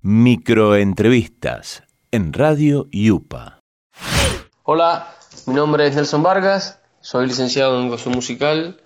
Microentrevistas en Radio Yupa. Hola, mi nombre es Nelson Vargas, soy licenciado en educación musical,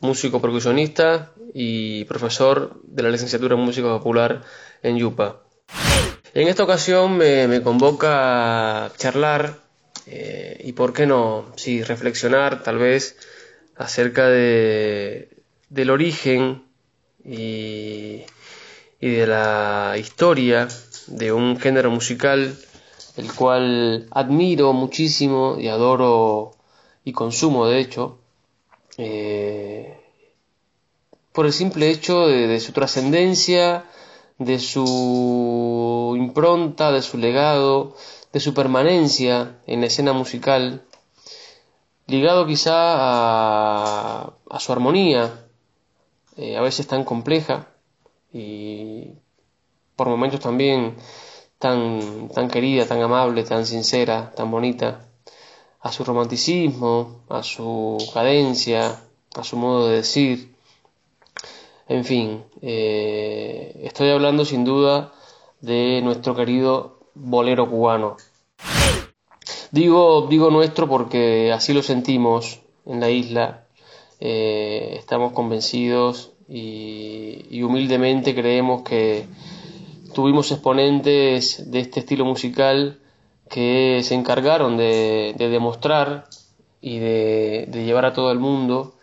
músico percusionista y profesor de la licenciatura en música popular en Yupa. En esta ocasión me, convoca a charlar eh, y, por qué no, sí, reflexionar tal vez acerca de, del origen y y de la historia de un género musical el cual admiro muchísimo y adoro y consumo de hecho eh, por el simple hecho de, su trascendencia de su impronta de su legado de su permanencia en la escena musical ligado quizá a, su armonía eh, a veces tan compleja y por momentos también tan, tan querida, tan amable, tan sincera, tan bonita, a su romanticismo, a su cadencia, a su modo de decir. En fin, eh, estoy hablando sin duda de nuestro querido bolero cubano. Digo, digo nuestro porque así lo sentimos en la isla. Eh, estamos convencidos y, humildemente creemos que tuvimos exponentes de este estilo musical que se encargaron de, demostrar y de, llevar a todo el mundo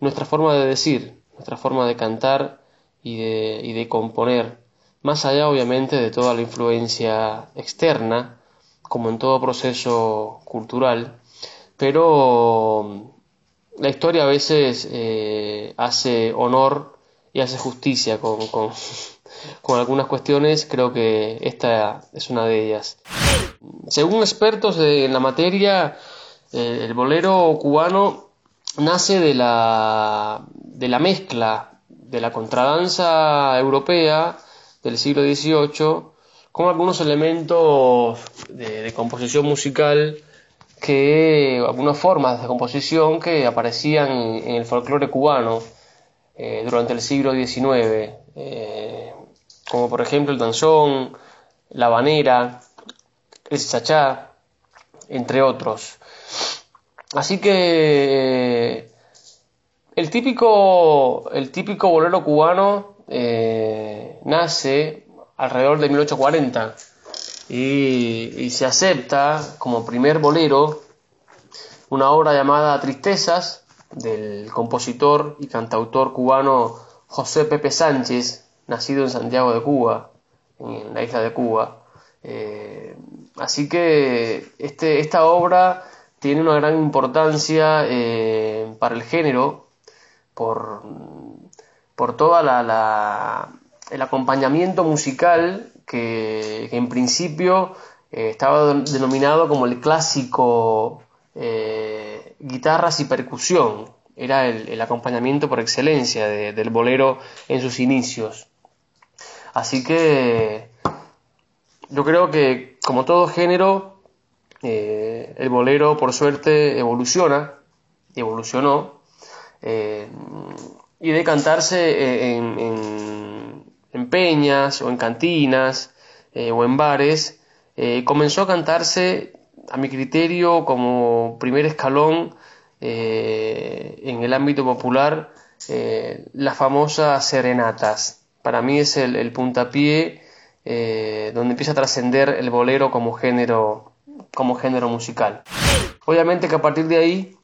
nuestra forma de decir, nuestra forma de cantar y de, y de componer, más allá obviamente de toda la influencia externa, como en todo proceso cultural, pero la historia a veces eh, hace honor y hace justicia con, con, algunas cuestiones, creo que esta es una de ellas. Según expertos en la materia, eh, el bolero cubano nace de la, de la mezcla de la contradanza europea del siglo XVIII con algunos elementos de, composición musical que algunas formas de composición que aparecían en el folclore cubano eh, durante el siglo XIX, eh, como por ejemplo el danzón, la banera, el chachá, entre otros. Así que eh, el típico, el típico bolero cubano nace alrededor de 1840 y, y se acepta como primer bolero una obra llamada Tristezas del compositor y cantautor cubano José Pepe Sánchez, nacido en Santiago de Cuba, en la isla de Cuba. Eh, así que este, esta obra tiene una gran importancia eh, para el género por, por todo el acompañamiento musical que, en principio eh, estaba denominado como el clásico guitarras y percusión. Era el, acompañamiento por excelencia del bolero en sus inicios. Así que yo creo que como todo género, eh, el bolero por suerte evoluciona, evolucionó, eh, y de cantarse en, peñas o en cantinas eh, o en bares, comenzó a cantarse a mi criterio, como primer escalón eh, en el ámbito popular, eh, las famosas serenatas. Para mí es el, puntapié eh, donde empieza a trascender el bolero como género, como género musical. Obviamente que a partir de ahí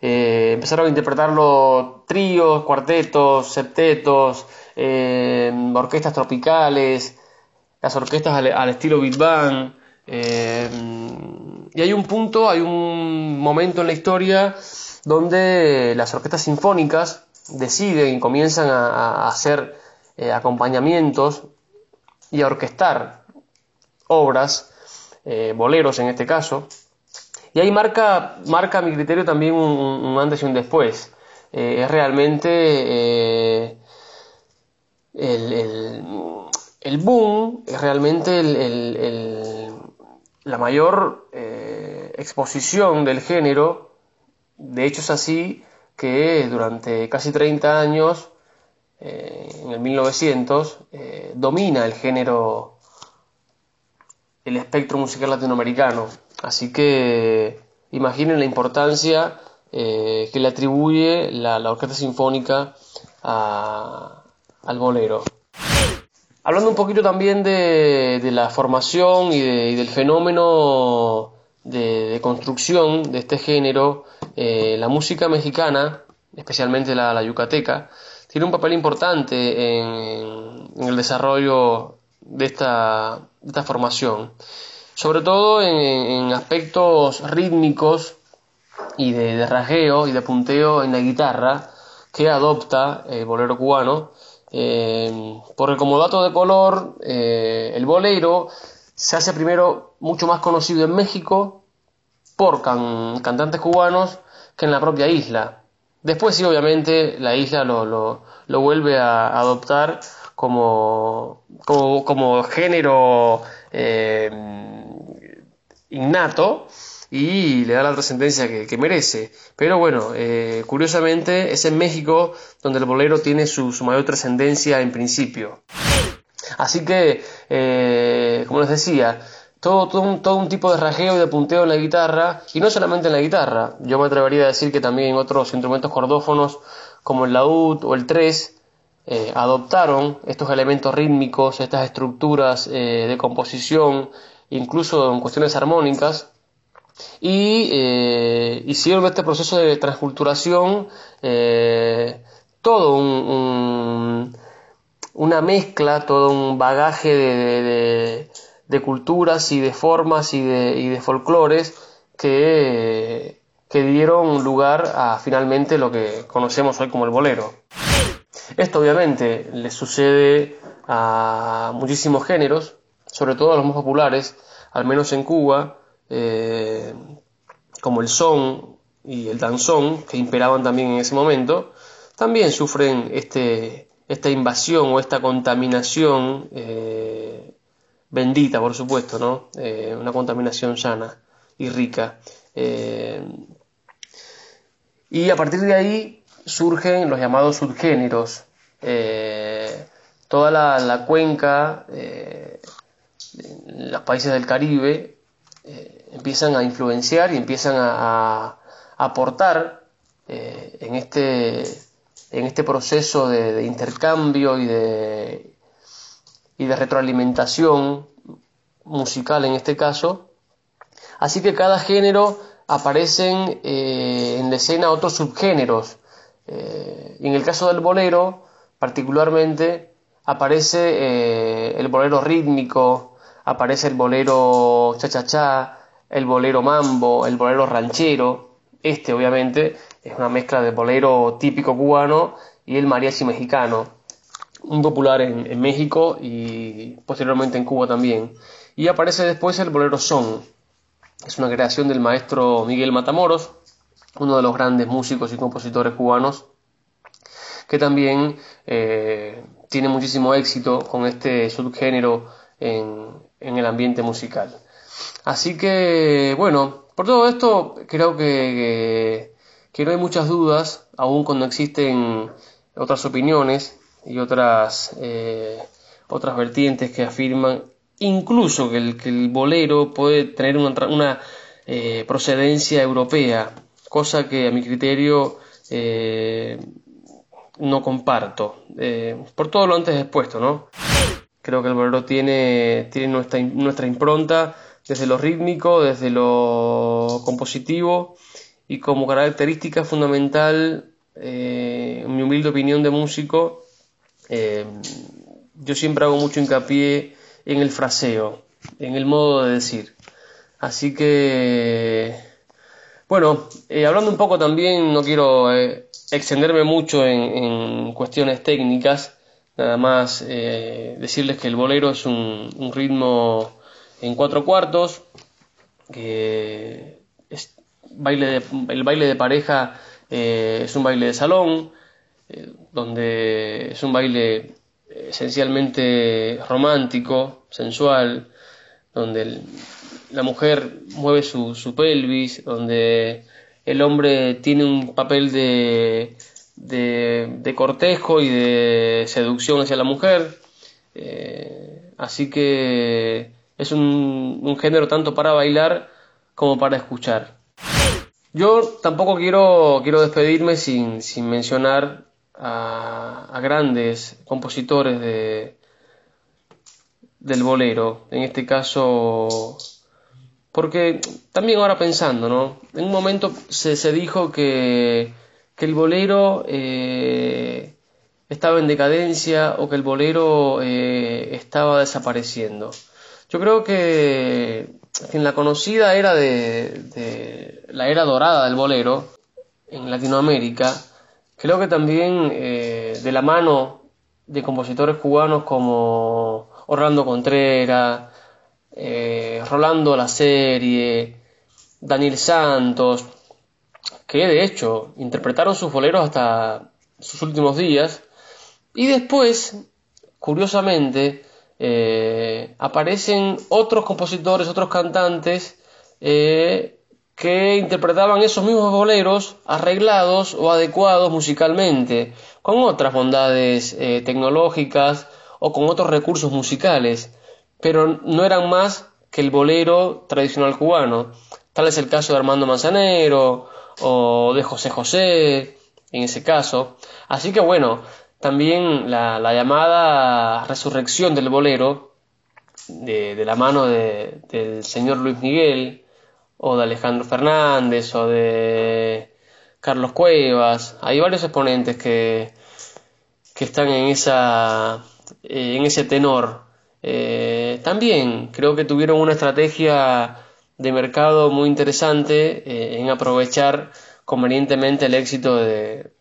empezaron a interpretarlo tríos, cuartetos, septetos, orquestas tropicales, las orquestas al, estilo Big Bang, eh, y hay un punto, hay un momento en la historia donde las orquestas sinfónicas deciden y comienzan a, hacer eh, acompañamientos y a orquestar obras, eh, boleros en este caso, y ahí marca, marca mi criterio también un, antes y un después. es realmente el, boom, es realmente el la mayor eh, exposición del género, de hecho es así que durante casi 30 años, eh, en el 1900, eh, domina el género el espectro musical latinoamericano. Así que imaginen la importancia eh, que le atribuye la, Orquesta Sinfónica al bolero. Hablando un poquito también de, la formación y, del fenómeno de, construcción de este género, eh, la música mexicana, especialmente la, yucateca, tiene un papel importante en, el desarrollo de esta, formación, sobre todo en, aspectos rítmicos y de, de rasgueo y de punteo en la guitarra que adopta el bolero cubano eh, porque como dato de color, eh, el bolero se hace primero mucho más conocido en México por cantantes cubanos que en la propia isla. Después sí, obviamente, la isla lo, vuelve a adoptar como, como, género eh, innato y le da la trascendencia que, merece. Pero bueno, eh, curiosamente es en México donde el bolero tiene su, mayor trascendencia en principio. Así que, eh, como les decía, todo, un, todo un tipo de rajeo y de punteo en la guitarra, y no solamente en la guitarra, yo me atrevería a decir que también en otros instrumentos cordófonos como el laúd o el tres, eh, adoptaron estos elementos rítmicos, estas estructuras de composición, incluso en cuestiones armónicas, y eh, hicieron este proceso de transculturación eh, todo un, una mezcla, todo un bagaje de, de, culturas y de formas y de, y de folclores que, que dieron lugar a finalmente lo que conocemos hoy como el bolero. Esto obviamente le sucede a muchísimos géneros, sobre todo a los más populares, al menos en Cuba, eh, como el son y el danzón, que imperaban también en ese momento, también sufren este, esta invasión o esta contaminación eh, bendita, por supuesto, ¿no? Eh, una contaminación sana y rica. y a partir de ahí surgen los llamados subgéneros. toda la, la cuenca, los países del Caribe, eh, empiezan a influenciar y empiezan a, aportar eh, en, este, en este proceso de, intercambio y de, y de retroalimentación musical en este caso. Así que cada género aparecen eh, en la escena otros subgéneros. en el caso del bolero, particularmente, aparece el bolero rítmico, aparece el bolero cha-cha-cha, el bolero mambo, el bolero ranchero. Este, obviamente, es una mezcla de bolero típico cubano y el mariachi mexicano, muy popular en, México y posteriormente en Cuba también. Y aparece después el bolero son, es una creación del maestro Miguel Matamoros, uno de los grandes músicos y compositores cubanos, que también eh, tiene muchísimo éxito con este subgénero en, en el ambiente musical. Así que, bueno, por todo esto creo que, que, no hay muchas dudas, aun cuando existen otras opiniones y otras, eh, otras vertientes que afirman incluso que el, que el bolero puede tener una, una eh, procedencia europea, cosa que a mi criterio eh, no comparto, por todo lo antes expuesto, ¿no? Creo que el bolero tiene, tiene nuestra, nuestra impronta desde lo rítmico, desde lo compositivo y como característica fundamental, eh, mi humilde opinión de músico, eh, yo siempre hago mucho hincapié en el fraseo, en el modo de decir. Así que, bueno, eh, hablando un poco también, no quiero extenderme mucho en cuestiones técnicas, Nada más eh, decirles que el bolero es un, ritmo en cuatro cuartos, que es baile el baile de pareja eh, es un baile de salón, eh, donde es un baile esencialmente romántico, sensual, donde la mujer mueve su, su pelvis, donde el hombre tiene un papel de de, cortejo y de seducción hacia la mujer. Eh, así que Es un, género tanto para bailar como para escuchar. Yo tampoco quiero, quiero despedirme sin, mencionar a, grandes compositores de, del bolero. En este caso, porque también ahora pensando, ¿no? En un momento se, se dijo que, que, el bolero eh, estaba en decadencia o que el bolero eh, estaba desapareciendo. Yo creo que en la conocida era de, la era dorada del bolero en Latinoamérica, creo que también eh, de la mano de compositores cubanos como Orlando Contreras, Rolando La Serie, Daniel Santos, que de hecho interpretaron sus boleros hasta sus últimos días, y después, curiosamente, eh, aparecen otros compositores, otros cantantes, eh, que interpretaban esos mismos boleros arreglados o adecuados musicalmente, con otras bondades tecnológicas o con otros recursos musicales pero no eran más que el bolero tradicional cubano. Tal es el caso de Armando Manzanero o de José José, en ese caso. Así que bueno, también la, llamada resurrección del bolero, de, la mano del señor Luis Miguel, o de Alejandro Fernández, o de Carlos Cuevas. Hay varios exponentes que, que están en, esa, en ese tenor eh, también creo que tuvieron una estrategia de mercado muy interesante eh, en aprovechar convenientemente el éxito de,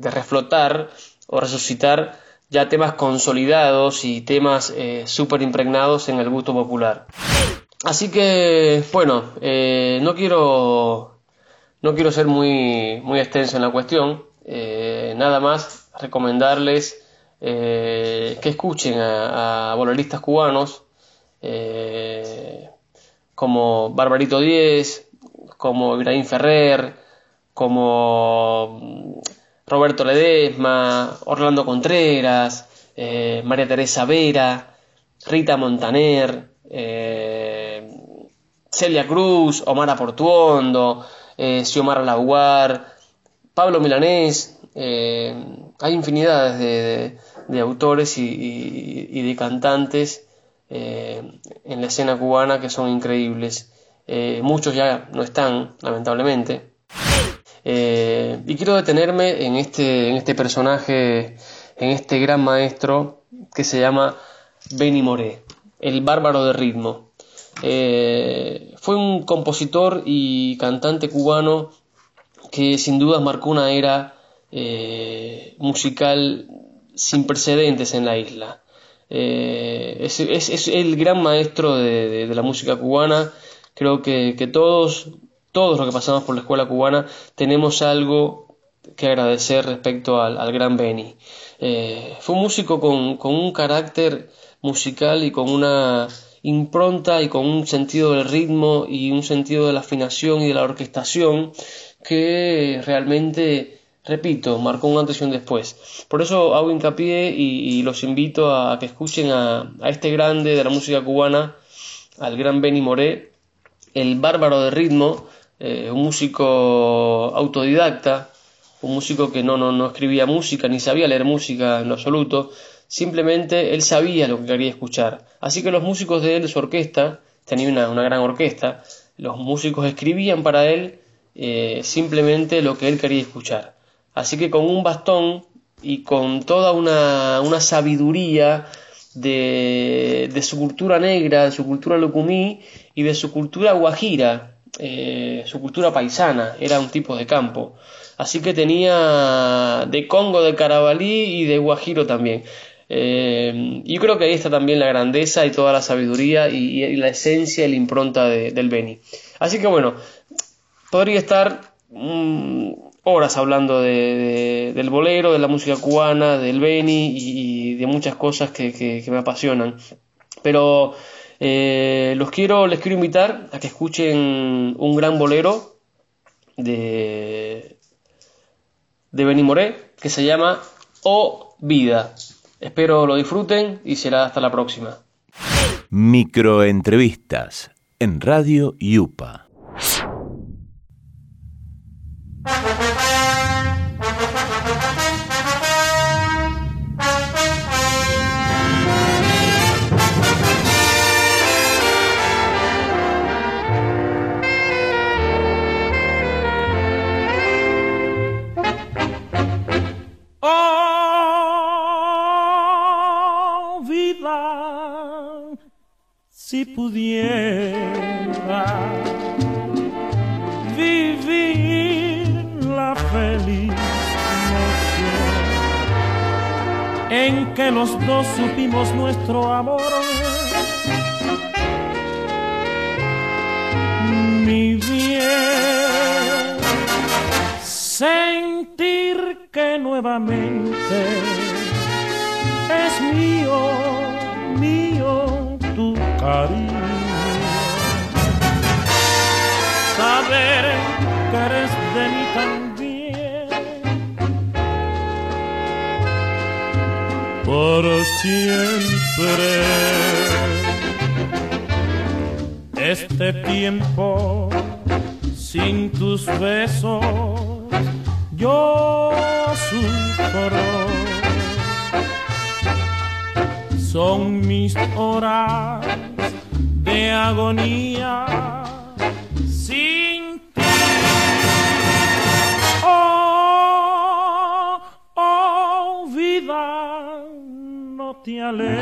reflotar o resucitar ya temas consolidados y temas eh, súper impregnados en el gusto popular. Así que, bueno, no quiero no quiero ser muy, muy extenso en la cuestión. nada más recomendarles eh, que escuchen a, a cubanos eh, como Barbarito Díez, como Ibrahim Ferrer, como Roberto Ledesma, Orlando Contreras, eh, María Teresa Vera, Rita Montaner, Celia Cruz, Omar Portuondo, Xiomara Laguar, Pablo Milanés, hay infinidades de, de autores y, de cantantes eh, en la escena cubana que son increíbles. Eh, muchos ya no están, lamentablemente. Eh, y quiero detenerme en este, en este personaje, en este gran maestro que se llama Benny Moré, el bárbaro de ritmo. fue un compositor y cantante cubano que sin dudas marcó una era musical sin precedentes en la isla. Eh, es, el gran maestro de, la música cubana. Creo que, todos, todos los que pasamos por la escuela cubana tenemos algo que agradecer respecto al, gran Benny. Eh, fue un músico con, con, un carácter musical y con una impronta y con un sentido del ritmo y un sentido de la afinación y de la orquestación que realmente repito, marcó un antes y un después. Por eso hago hincapié y, los invito a, que escuchen a, este grande de la música cubana, al gran Benny Moré, el bárbaro de ritmo, eh, un músico autodidacta, un músico que no, no, no escribía música ni sabía leer música en lo absoluto, simplemente él sabía lo que quería escuchar. Así que los músicos de él, su orquesta, tenía una, gran orquesta, los músicos escribían para él eh, simplemente lo que él quería escuchar. Así que con un bastón y con toda una, sabiduría de, su cultura negra, de su cultura locumí y de su cultura guajira, eh, su cultura paisana, era un tipo de campo. Así que tenía de Congo, de Carabalí y de Guajiro también. Eh, yo creo que ahí está también la grandeza y toda la sabiduría y, la esencia y la impronta del Beni. Así que bueno, podría estar horas hablando de, del bolero, de la música cubana, del Beni y, de muchas cosas que, me apasionan. Pero eh, los quiero, les quiero invitar a que escuchen un gran bolero de, de Beni Moré que se llama Oh Vida. Espero lo disfruten y será hasta la próxima. Microentrevistas en Radio Yupa. En que los dos supimos nuestro amor. Mi bien, sentir que nuevamente es mío, mío tu cariño. Saber que eres de mí también. Por siempre. Este tiempo sin tus besos yo sufro. Son mis horas de agonía te alejes.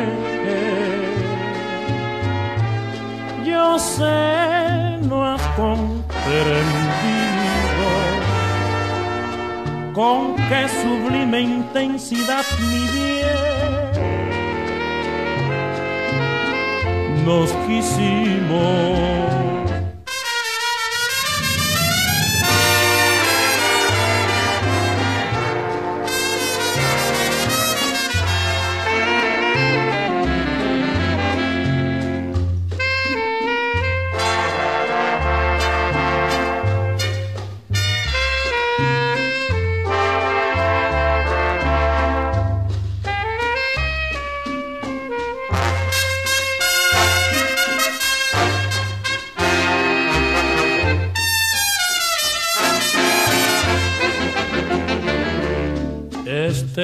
Yo sé, no has comprendido con qué sublime intensidad mi bien nos quisimos.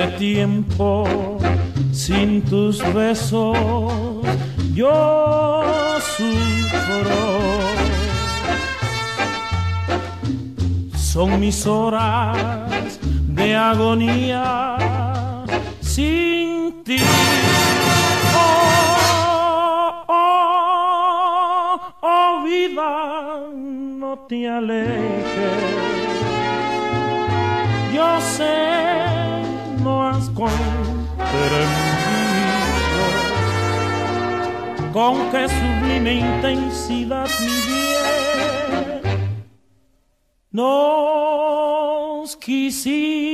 Este tiempo sin tus besos yo sufro. Son mis horas de agonía sin ti. Oh, oh, oh, vida, no te alejes. Yo sé, con qué sublime intensidad bien nos quisimos.